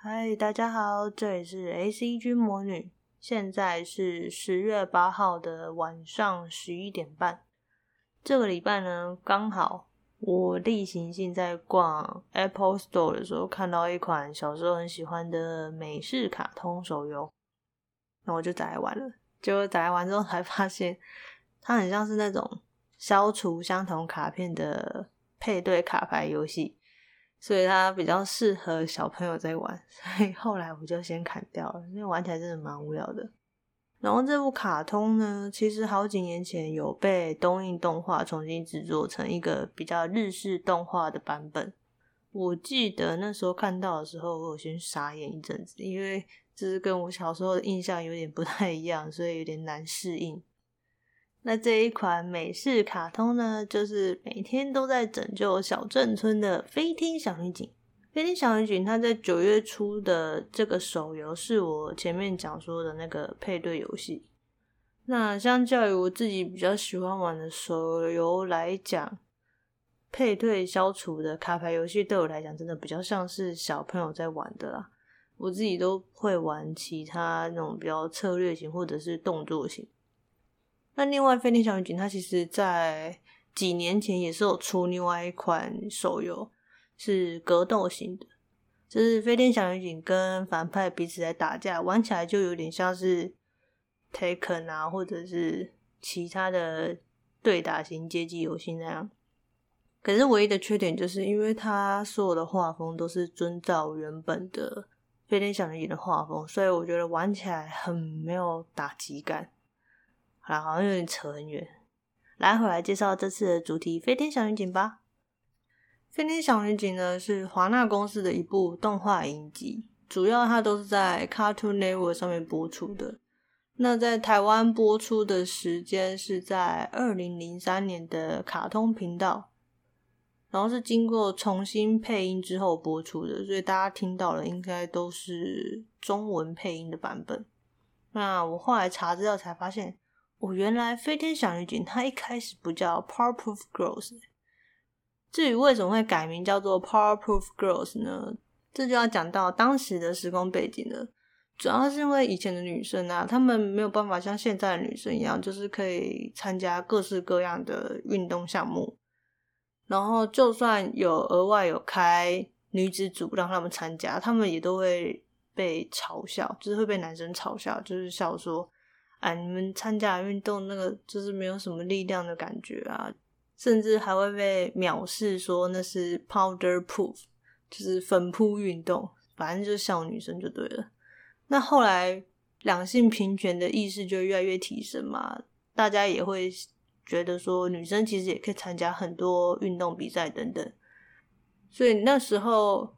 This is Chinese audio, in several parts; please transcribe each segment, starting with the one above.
嗨，大家好，这里是 ACG 魔女，现在是十月八号的晚上十一点半。这个礼拜呢，刚好我例行性在逛 Apple Store 的时候，看到一款小时候很喜欢的美式卡通手游，那我就载来玩了。结果载来玩之后，才发现它很像是那种消除相同卡片的配对卡牌游戏。所以它比较适合小朋友在玩，所以后来我就先砍掉了，因为玩起来真的蛮无聊的。然后这部卡通呢，其实好几年前有被东映动画重新制作成一个比较日式动画的版本。我记得那时候看到的时候，我有先傻眼一阵子，因为这是跟我小时候的印象有点不太一样，所以有点难适应。那这一款美式卡通呢，就是每天都在拯救小镇村的飞天小女警。飞天小女警，它在九月初的这个手游是我前面讲说的那个配对游戏。那相较于我自己比较喜欢玩的手游来讲，配对消除的卡牌游戏对我来讲，真的比较像是小朋友在玩的啦。我自己都会玩其他那种比较策略型或者是动作型。那另外，飞天小女警它其实在几年前也是有出另外一款手游，是格斗型的，就是飞天小女警跟反派彼此在打架，玩起来就有点像是 Taken 啊，或者是其他的对打型街机游戏那样。可是唯一的缺点就是，因为它所有的画风都是遵照原本的飞天小女警的画风，所以我觉得玩起来很没有打击感。啊，好像有点扯很远。来，回来介绍这次的主题《飞天小女警》吧。《飞天小女警》呢是华纳公司的一部动画影集，主要它都是在 Cartoon Network 上面播出的。那在台湾播出的时间是在二零零三年的卡通频道，然后是经过重新配音之后播出的，所以大家听到的应该都是中文配音的版本。那我后来查资料才发现。我、原来飞天小女警她一开始不叫 Power Proof Girls，至于为什么会改名叫做 Power Proof Girls 呢？这就要讲到当时的时空背景了。主要是因为以前的女生啊，她们没有办法像现在的女生一样，就是可以参加各式各样的运动项目。然后就算有额外有开女子组让他们参加，他们也都会被嘲笑，就是会被男生嘲笑，就是笑说。哎，你们参加运动那个就是没有什么力量的感觉啊，甚至还会被藐视说那是 powder proof，就是粉扑运动，反正就是笑女生就对了。那后来两性平权的意识就越来越提升嘛，大家也会觉得说女生其实也可以参加很多运动比赛等等，所以那时候。《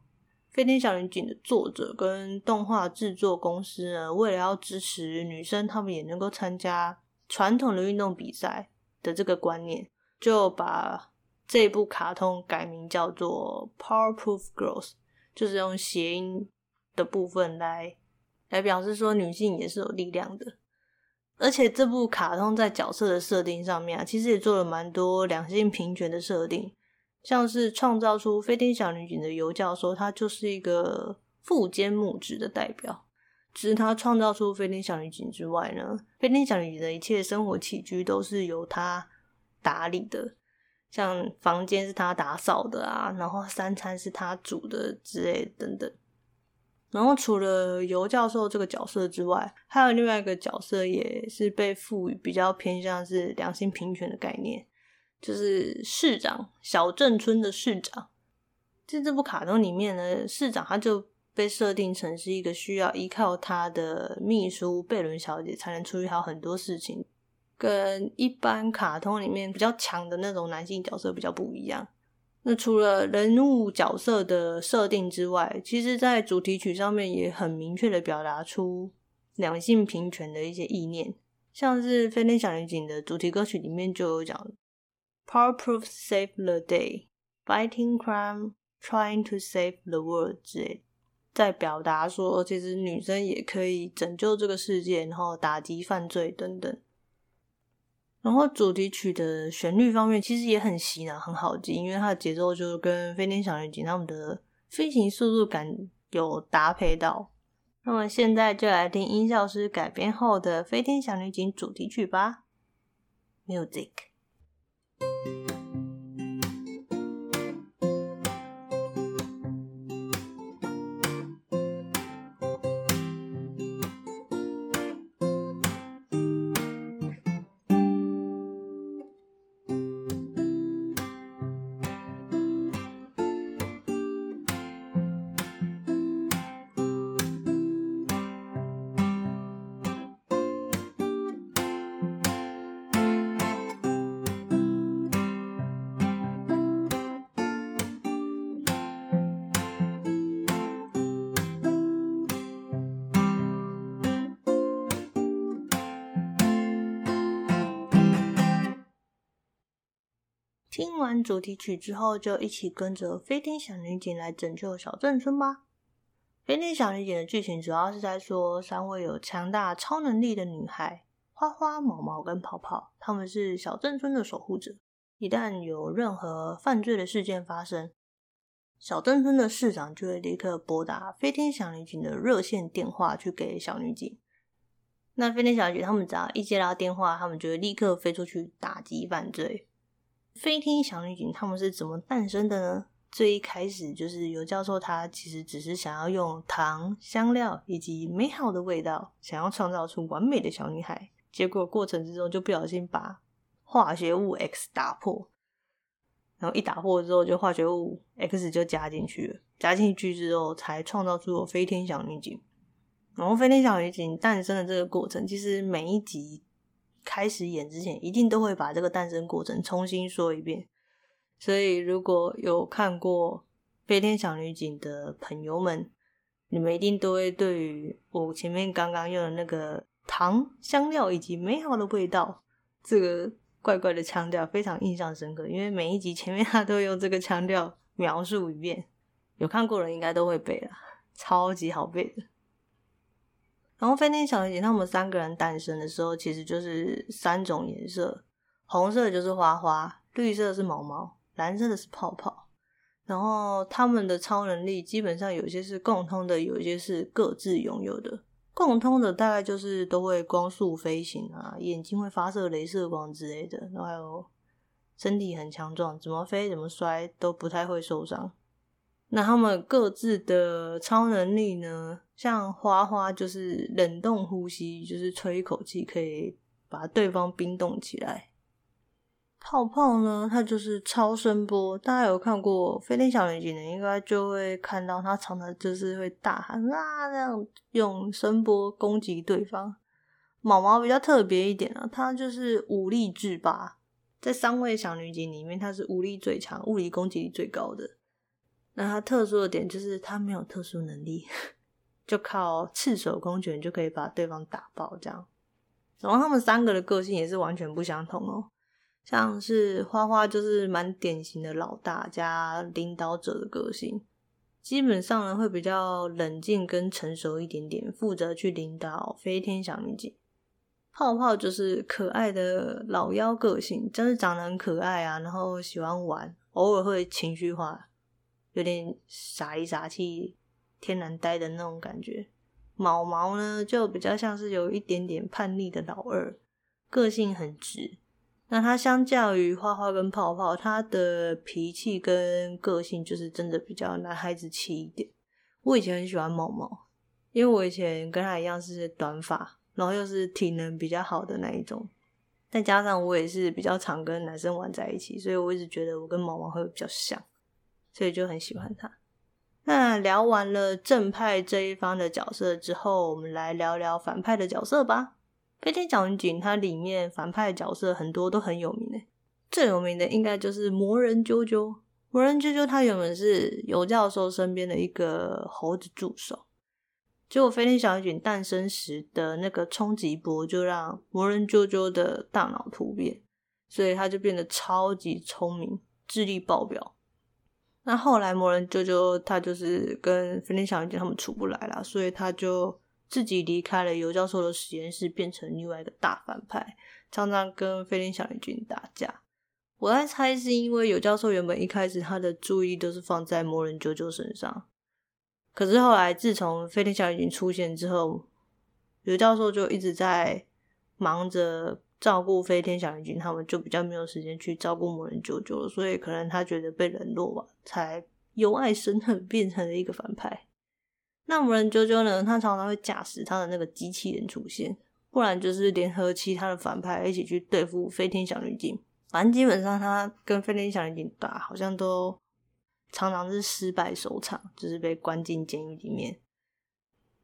飞天小女警》的作者跟动画制作公司呢，为了要支持女生，她们也能够参加传统的运动比赛的这个观念，就把这部卡通改名叫做 Power Proof Girls，就是用谐音的部分来来表示说女性也是有力量的。而且这部卡通在角色的设定上面啊，其实也做了蛮多两性平权的设定。像是创造出飞天小女警的尤教授，他就是一个富奸木直的代表。只是他创造出飞天小女警之外呢，飞天小女警的一切生活起居都是由他打理的，像房间是他打扫的啊，然后三餐是他煮的之类等等。然后除了尤教授这个角色之外，还有另外一个角色也是被赋予比较偏向是良心平权的概念。就是市长，小镇村的市长。在这部卡通里面呢，市长他就被设定成是一个需要依靠他的秘书贝伦小姐才能处理好很多事情，跟一般卡通里面比较强的那种男性角色比较不一样。那除了人物角色的设定之外，其实在主题曲上面也很明确的表达出两性平权的一些意念，像是《飞天小女警》的主题歌曲里面就有讲。Powerpuff save the day, fighting crime, trying to save the world 之类，在表达说，其实女生也可以拯救这个世界，然后打击犯罪等等。然后主题曲的旋律方面，其实也很洗脑，很好记，因为它的节奏就跟飞天小女警他们的飞行速度感有搭配到。那么现在就来听音效师改编后的《飞天小女警》主题曲吧，Music。听完主题曲之后，就一起跟着飞天小女警来拯救小镇村吧。飞天小女警的剧情主要是在说，三位有强大超能力的女孩花花、毛毛跟泡泡，她们是小镇村的守护者。一旦有任何犯罪的事件发生，小镇村的市长就会立刻拨打飞天小女警的热线电话去给小女警。那飞天小女警他们只要一接到电话，他们就会立刻飞出去打击犯罪。飞天小女警他们是怎么诞生的呢？最一开始就是尤教授，他其实只是想要用糖、香料以及美好的味道，想要创造出完美的小女孩。结果过程之中就不小心把化学物 X 打破，然后一打破之后，就化学物 X 就加进去了。加进去之后，才创造出了飞天小女警。然后飞天小女警诞生的这个过程，其实每一集。开始演之前，一定都会把这个诞生过程重新说一遍。所以，如果有看过《飞天小女警》的朋友们，你们一定都会对于我前面刚刚用的那个糖、香料以及美好的味道这个怪怪的腔调非常印象深刻。因为每一集前面他都会用这个腔调描述一遍，有看过的人应该都会背了，超级好背的。然后飞天小女警他们三个人诞生的时候，其实就是三种颜色：红色就是花花，绿色是毛毛，蓝色的是泡泡。然后他们的超能力基本上有些是共通的，有一些是各自拥有的。共通的大概就是都会光速飞行啊，眼睛会发射镭射光之类的，然后还有身体很强壮，怎么飞怎么摔都不太会受伤。那他们各自的超能力呢？像花花就是冷冻呼吸，就是吹一口气可以把对方冰冻起来。泡泡呢，它就是超声波。大家有看过《飞天小女警》的，应该就会看到它常常就是会大喊啊，这样用声波攻击对方。毛毛比较特别一点啊，它就是武力制霸，在三位小女警里面，它是武力最强、物理攻击力最高的。那它特殊的点就是它没有特殊能力，就靠赤手空拳就可以把对方打爆这样。然后他们三个的个性也是完全不相同哦。像是花花就是蛮典型的老大加领导者的个性，基本上呢会比较冷静跟成熟一点点，负责去领导飞天小女警。泡泡就是可爱的老妖个性，真是长得很可爱啊，然后喜欢玩，偶尔会情绪化。有点傻里傻气、天然呆的那种感觉。毛毛呢，就比较像是有一点点叛逆的老二，个性很直。那他相较于花花跟泡泡，他的脾气跟个性就是真的比较男孩子气一点。我以前很喜欢毛毛，因为我以前跟他一样是短发，然后又是体能比较好的那一种。再加上我也是比较常跟男生玩在一起，所以我一直觉得我跟毛毛会比较像。所以就很喜欢他。那聊完了正派这一方的角色之后，我们来聊聊反派的角色吧。飞天小女警它里面反派角色很多都很有名诶，最有名的应该就是魔人啾啾。魔人啾啾他原本是尤教授身边的一个猴子助手，结果飞天小女警诞生时的那个冲击波就让魔人啾啾的大脑突变，所以他就变得超级聪明，智力爆表。那后来魔人啾啾他就是跟飞天小女警他们出不来了，所以他就自己离开了尤教授的实验室，变成另外一个大反派，常常跟飞天小女警打架。我在猜是因为尤教授原本一开始他的注意都是放在魔人啾啾身上，可是后来自从飞天小女警出现之后，尤教授就一直在忙着照顾飞天小女警，他们就比较没有时间去照顾魔人啾啾了，所以可能他觉得被冷落吧，才由爱生恨，变成了一个反派。那魔人啾啾呢？他常常会驾驶他的那个机器人出现，不然就是联合其他的反派一起去对付飞天小女警。反正基本上他跟飞天小女警打，好像都常常是失败收场，就是被关进监狱里面。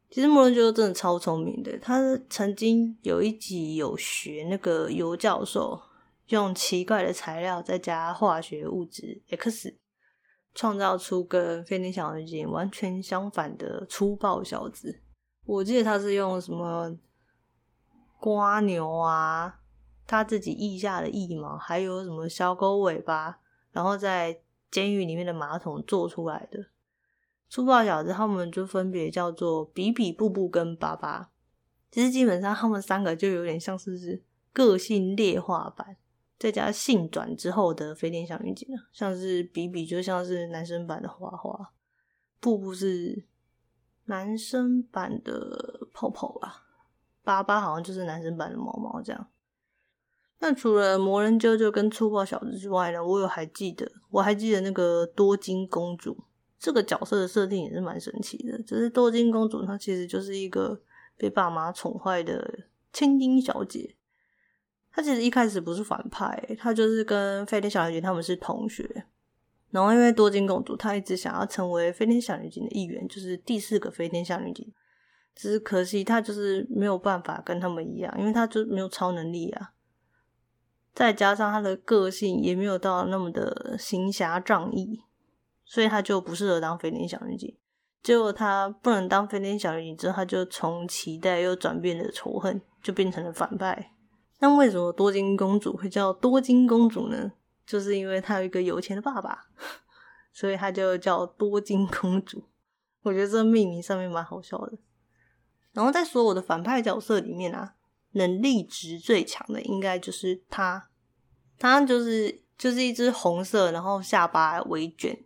其实莫人啾啾真的超聪明的，他曾经有一集有学那个尤教授用奇怪的材料再加化学物质 X。创造出跟飞天小女警完全相反的粗暴小子。我记得他是用什么瓜牛啊，他自己腋下的腋毛，还有什么小狗尾巴，然后在监狱里面的马桶做出来的粗暴小子。他们就分别叫做比比、布布跟巴巴。其实基本上他们三个就有点像是个性劣化版。再加性转之后的飞天小女警，像是比比就像是男生版的花花，布布是男生版的泡泡吧，巴巴好像就是男生版的毛毛这样。那除了魔人啾啾跟粗暴小子之外呢，我有还记得，我还记得那个多金公主这个角色的设定也是蛮神奇的。只是多金公主她其实就是一个被爸妈宠坏的千金小姐。她其实一开始不是反派，她就是跟飞天小女警他们是同学。然后因为多金公主她一直想要成为飞天小女警的一员，就是第四个飞天小女警。只是可惜她就是没有办法跟他们一样，因为她就没有超能力啊。再加上她的个性也没有到那么的行侠仗义，所以他就不适合当飞天小女警。结果他不能当飞天小女警之后，他就从期待又转变了仇恨，就变成了反派。那为什么多金公主会叫多金公主呢？就是因为她有一个有钱的爸爸，所以她就叫多金公主。我觉得这命名上面蛮好笑的。然后在所有的反派角色里面啊，能力值最强的应该就是她。她就是就是一只红色，然后下巴微卷，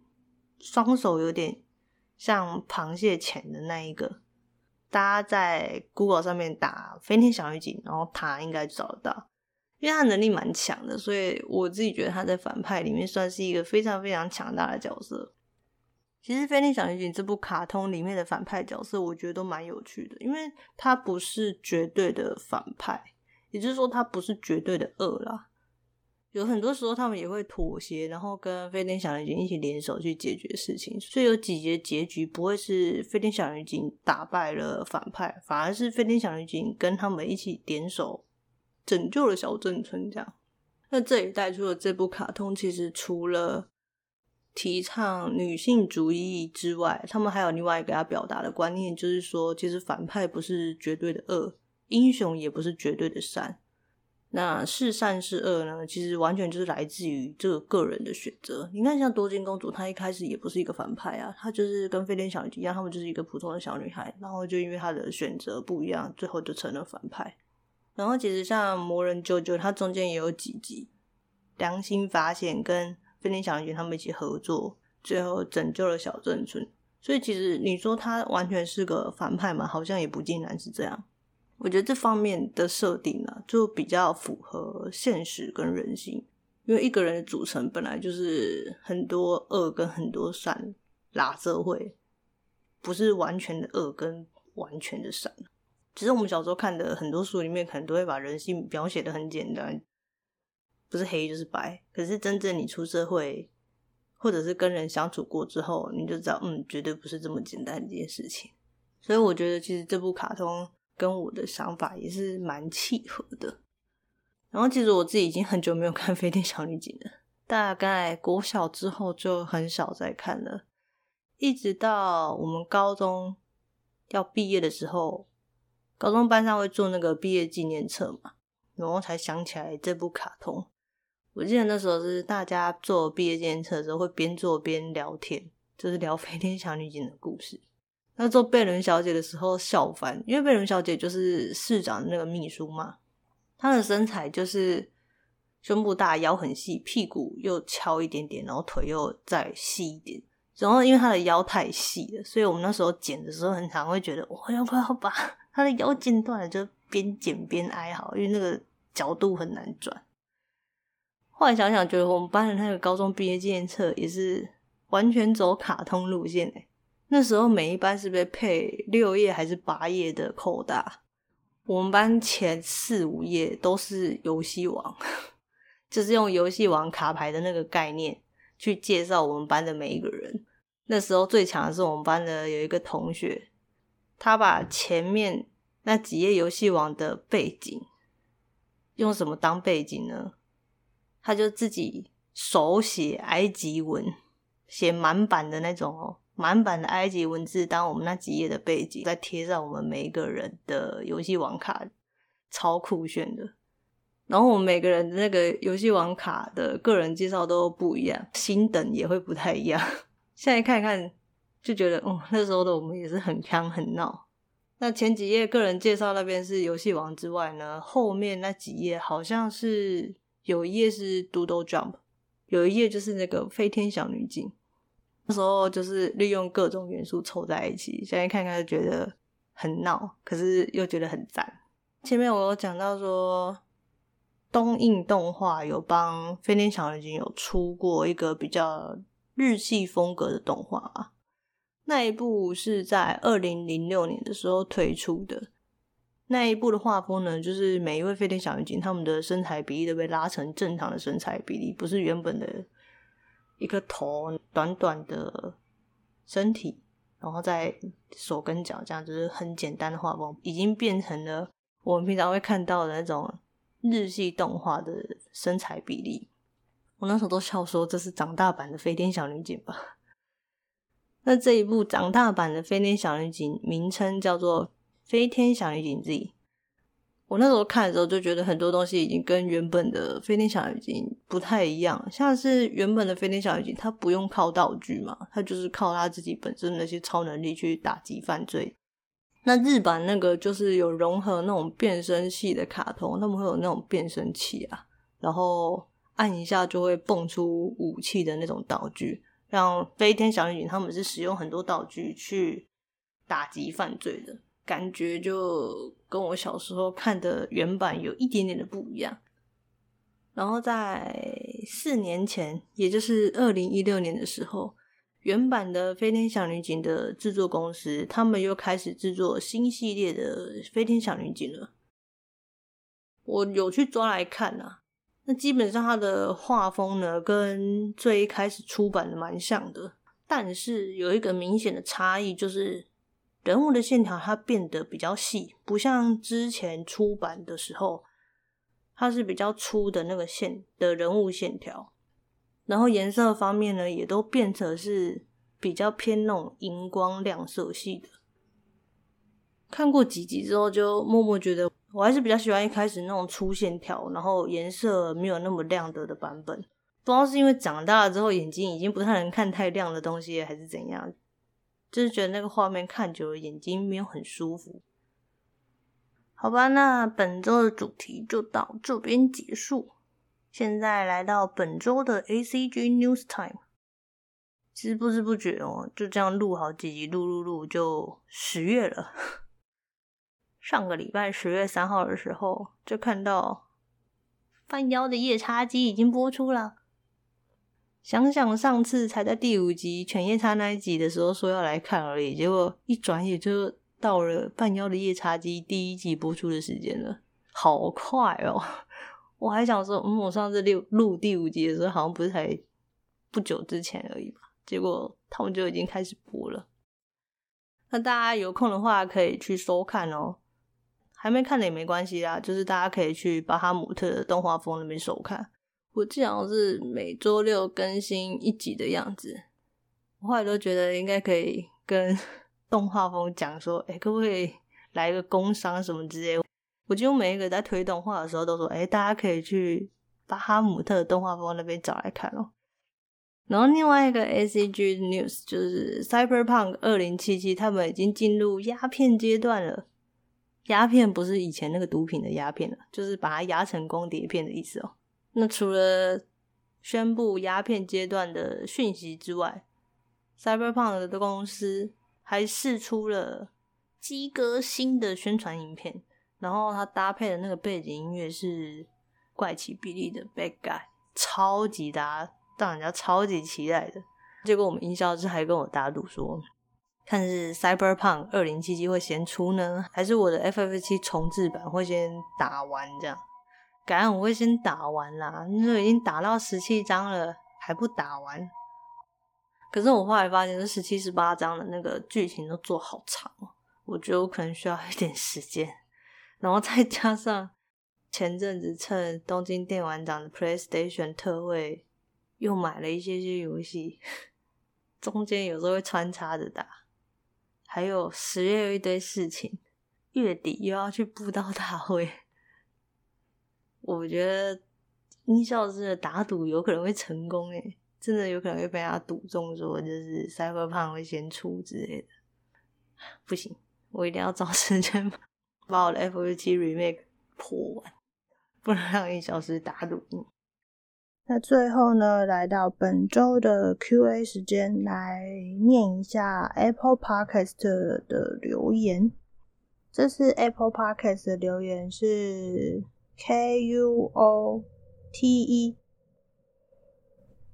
双手有点像螃蟹钳的那一个。大家在 Google 上面打“飞天小女警”，然后他应该找得到，因为他能力蛮强的，所以我自己觉得他在反派里面算是一个非常非常强大的角色。其实《飞天小女警》这部卡通里面的反派角色，我觉得都蛮有趣的，因为他不是绝对的反派，也就是说他不是绝对的恶啦。有很多时候，他们也会妥协，然后跟飞天小女警一起联手去解决事情。所以有几节结局不会是飞天小女警打败了反派，反而是飞天小女警跟他们一起联手拯救了小镇村。这样，那这也带出了这部卡通其实除了提倡女性主义之外，他们还有另外一个要表达的观念，就是说，其实反派不是绝对的恶，英雄也不是绝对的善。那是善是恶呢？其实完全就是来自于这个个人的选择。你看，像多金公主，她一开始也不是一个反派啊，她就是跟飞天小女警一样，她们就是一个普通的小女孩。然后就因为她的选择不一样，最后就成了反派。然后其实像魔人啾啾，他中间也有几集良心发现，跟飞天小女警他们一起合作，最后拯救了小镇村。所以其实你说他完全是个反派嘛？好像也不尽然是这样。我觉得这方面的设定呢、就比较符合现实跟人性，因为一个人的组成本来就是很多恶跟很多善，拉社会不是完全的恶跟完全的善。其实我们小时候看的很多书里面，可能都会把人性描写得很简单，不是黑就是白。可是真正你出社会，或者是跟人相处过之后，你就知道，嗯，绝对不是这么简单的一件事情。所以我觉得，其实这部卡通。跟我的想法也是蛮契合的。然后其实我自己已经很久没有看 《飞天小女警》了，大概国小之后就很少再看了。一直到我们高中要毕业的时候，高中班上会做那个毕业纪念册嘛，然后才想起来这部卡通。我记得那时候是大家做毕业纪念册的时候会边做边聊天，就是聊 《飞天小女警》的故事。那做贝伦小姐的时候笑翻，因为贝伦小姐就是市长那个秘书嘛，她的身材就是胸部大，腰很细，屁股又翘一点点，然后腿又再细一点，然后因为她的腰太细了，所以我们那时候剪的时候，很常会觉得我好像快要把她的腰剪断了，就边剪边哀嚎，因为那个角度很难转。后来想想，觉得我们班的那个高中毕业纪念册也是完全走卡通路线诶。那时候每一班是不是配六页还是八页的扣大？我们班前四五页都是游戏王，就是用游戏王卡牌的那个概念去介绍我们班的每一个人。那时候最强的是我们班的有一个同学，他把前面那几页游戏王的背景用什么当背景呢？他就自己手写埃及文，写满版的那种哦，满版的埃及文字当我们那几页的背景，再贴上我们每一个人的游戏网卡，超酷炫的。然后我们每个人的那个游戏网卡的个人介绍都不一样，星等也会不太一样。现在看一看，就觉得哦，那时候的我们也是很锵很闹。那前几页个人介绍那边是游戏王之外呢，后面那几页好像是。有一页是 Doodle Jump，有一页就是那个飞天小女警。那时候就是利用各种元素凑在一起，现在看看就觉得很闹，可是又觉得很赞。前面我有讲到说，东映动画有帮飞天小女警有出过一个比较日系风格的动画啊，那一部是在二零零六年的时候推出的。那一部的画风呢，就是每一位飞天小女警，他们的身材比例都被拉成正常的身材比例，不是原本的一个头短短的身体，然后在手跟脚这样，就是很简单的画风，已经变成了我们平常会看到的那种日系动画的身材比例。我那时候都笑说，这是长大版的飞天小女警吧？那这一部长大版的飞天小女警名称叫做。飞天小女警 Z，我那时候看的时候就觉得很多东西已经跟原本的飞天小女警不太一样，像是原本的飞天小女警，她不用靠道具嘛，她就是靠她自己本身那些超能力去打击犯罪。那日版那个就是有融合那种变身系的卡通，他们会有那种变身器啊，然后按一下就会蹦出武器的那种道具，让飞天小女警他们是使用很多道具去打击犯罪的。感觉就跟我小时候看的原版有一点点的不一样。然后在四年前，也就是二零一六年的时候，原版的《飞天小女警》的制作公司，他们又开始制作新系列的《飞天小女警》了。我有去抓来看啊，那基本上它的画风呢，跟最一开始出版的蛮像的，但是有一个明显的差异就是。人物的线条它变得比较细，不像之前出版的时候，它是比较粗的那个线的人物线条。然后颜色方面呢，也都变成是比较偏那种荧光亮色系的。看过几集之后，就默默觉得我还是比较喜欢一开始那种粗线条，然后颜色没有那么亮的的版本。不知道是因为长大了之后眼睛已经不太能看太亮的东西，还是怎样。就是觉得那个画面看久了，眼睛没有很舒服。好吧，那本周的主题就到这边结束。现在来到本周的 ACG News Time。其实不知不觉哦，就这样录好几集，录录录就十月了。上个礼拜十月三号的时候，就看到半妖的夜叉姬已经播出了。想想上次才在第五集犬夜叉那一集的时候说要来看而已，结果一转眼就到了半妖的夜叉姬第一集播出的时间了，好快哦！我还想说，嗯，我上次录录第五集的时候好像不是才不久之前而已吧？结果他们就已经开始播了。那大家有空的话可以去收看哦，还没看的也没关系啦，就是大家可以去巴哈姆特的动画疯那边收看。我记得好像是每周六更新一集的样子，我后来都觉得应该可以跟 动画风讲说，哎、可不可以来一个工商什么之类？我几乎每一个在推动画的时候都说，哎、大家可以去巴哈姆特动画风那边找来看哦。然后另外一个 ACG News 就是 Cyberpunk 二零七七，他们已经进入鸦片阶段了。鸦片不是以前那个毒品的鸦片了，就是把它压成光碟片的意思哦。那除了宣布鸦片阶段的讯息之外 Cyberpunk 的公司还释出了鸡哥新的宣传影片，然后他搭配的那个背景音乐是怪奇比利的《Bad Guy》，超级搭，让人家超级期待的。结果我们音效师还跟我打赌说，看是 Cyberpunk 二零七七会先出呢，还是我的 FF 七重置版会先打完这样？感觉我会先打完啦，你说已经打到十七章了，还不打完？可是我后来发现，这十七、十八章的那个剧情都做好长哦，我觉得我可能需要一点时间。然后再加上前阵子趁东京电玩展的 PlayStation 特惠，又买了一些些游戏。中间有时候会穿插着打，还有十月有一堆事情，月底又要去布道大会。我觉得音效师的打赌有可能会成功诶，真的有可能会被他赌中，说就是 Cyberpunk 会先出之类的。不行，我一定要找时间 把我的 FF7 Remake 破完，不能让音效师打赌。那最后呢，来到本周的 Q&A 时间，来念一下 Apple Podcast 的留言。这次 Apple Podcast 的留言是 K U O T E，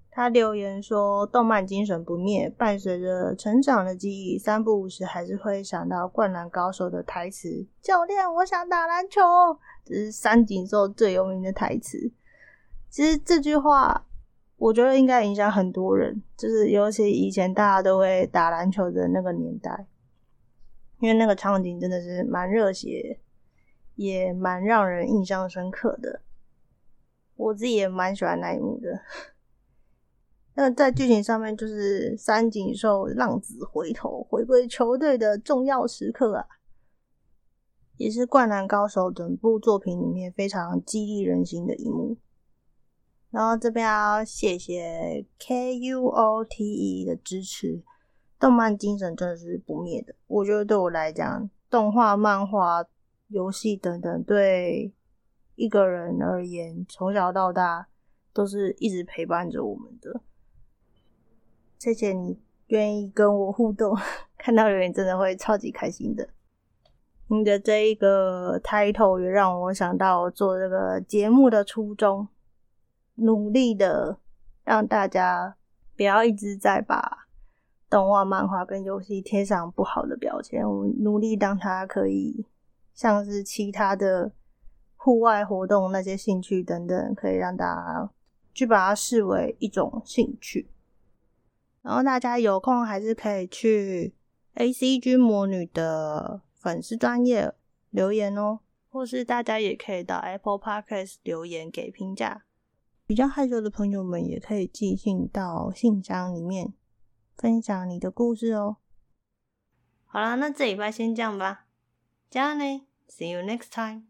他留言说：“动漫精神不灭，伴随着成长的记忆，三不五时还是会想到《灌篮高手》的台词：‘教练，我想打篮球。’这是三井寿最有名的台词。”其实这句话，我觉得应该影响很多人，就是尤其以前大家都会打篮球的那个年代，因为那个场景真的是蛮热血，也蛮让人印象深刻的。我自己也蛮喜欢那一幕的。那在剧情上面，就是三井寿浪子回头，回归球队的重要时刻啊，也是《灌篮高手》整部作品里面非常激励人心的一幕。然后这边要谢谢 K U O T E 的支持，动漫精神真的是不灭的。我觉得对我来讲，动画、漫画、游戏等等，对一个人而言，从小到大都是一直陪伴着我们的。谢谢你愿意跟我互动，看到留言真的会超级开心的。你的这一个 title 也让我想到做这个节目的初衷。努力的让大家不要一直在把动画、漫画跟游戏贴上不好的标签。我努力让它可以像是其他的户外活动那些兴趣等等，可以让大家去把它视为一种兴趣。然后大家有空还是可以去 ACG 魔女的粉丝专页留言哦，或是大家也可以到 Apple Podcast 留言给评价。比较害羞的朋友们也可以寄信到信箱里面分享你的故事哦。好啦，那这礼拜先这样吧。加油呢，See you next time。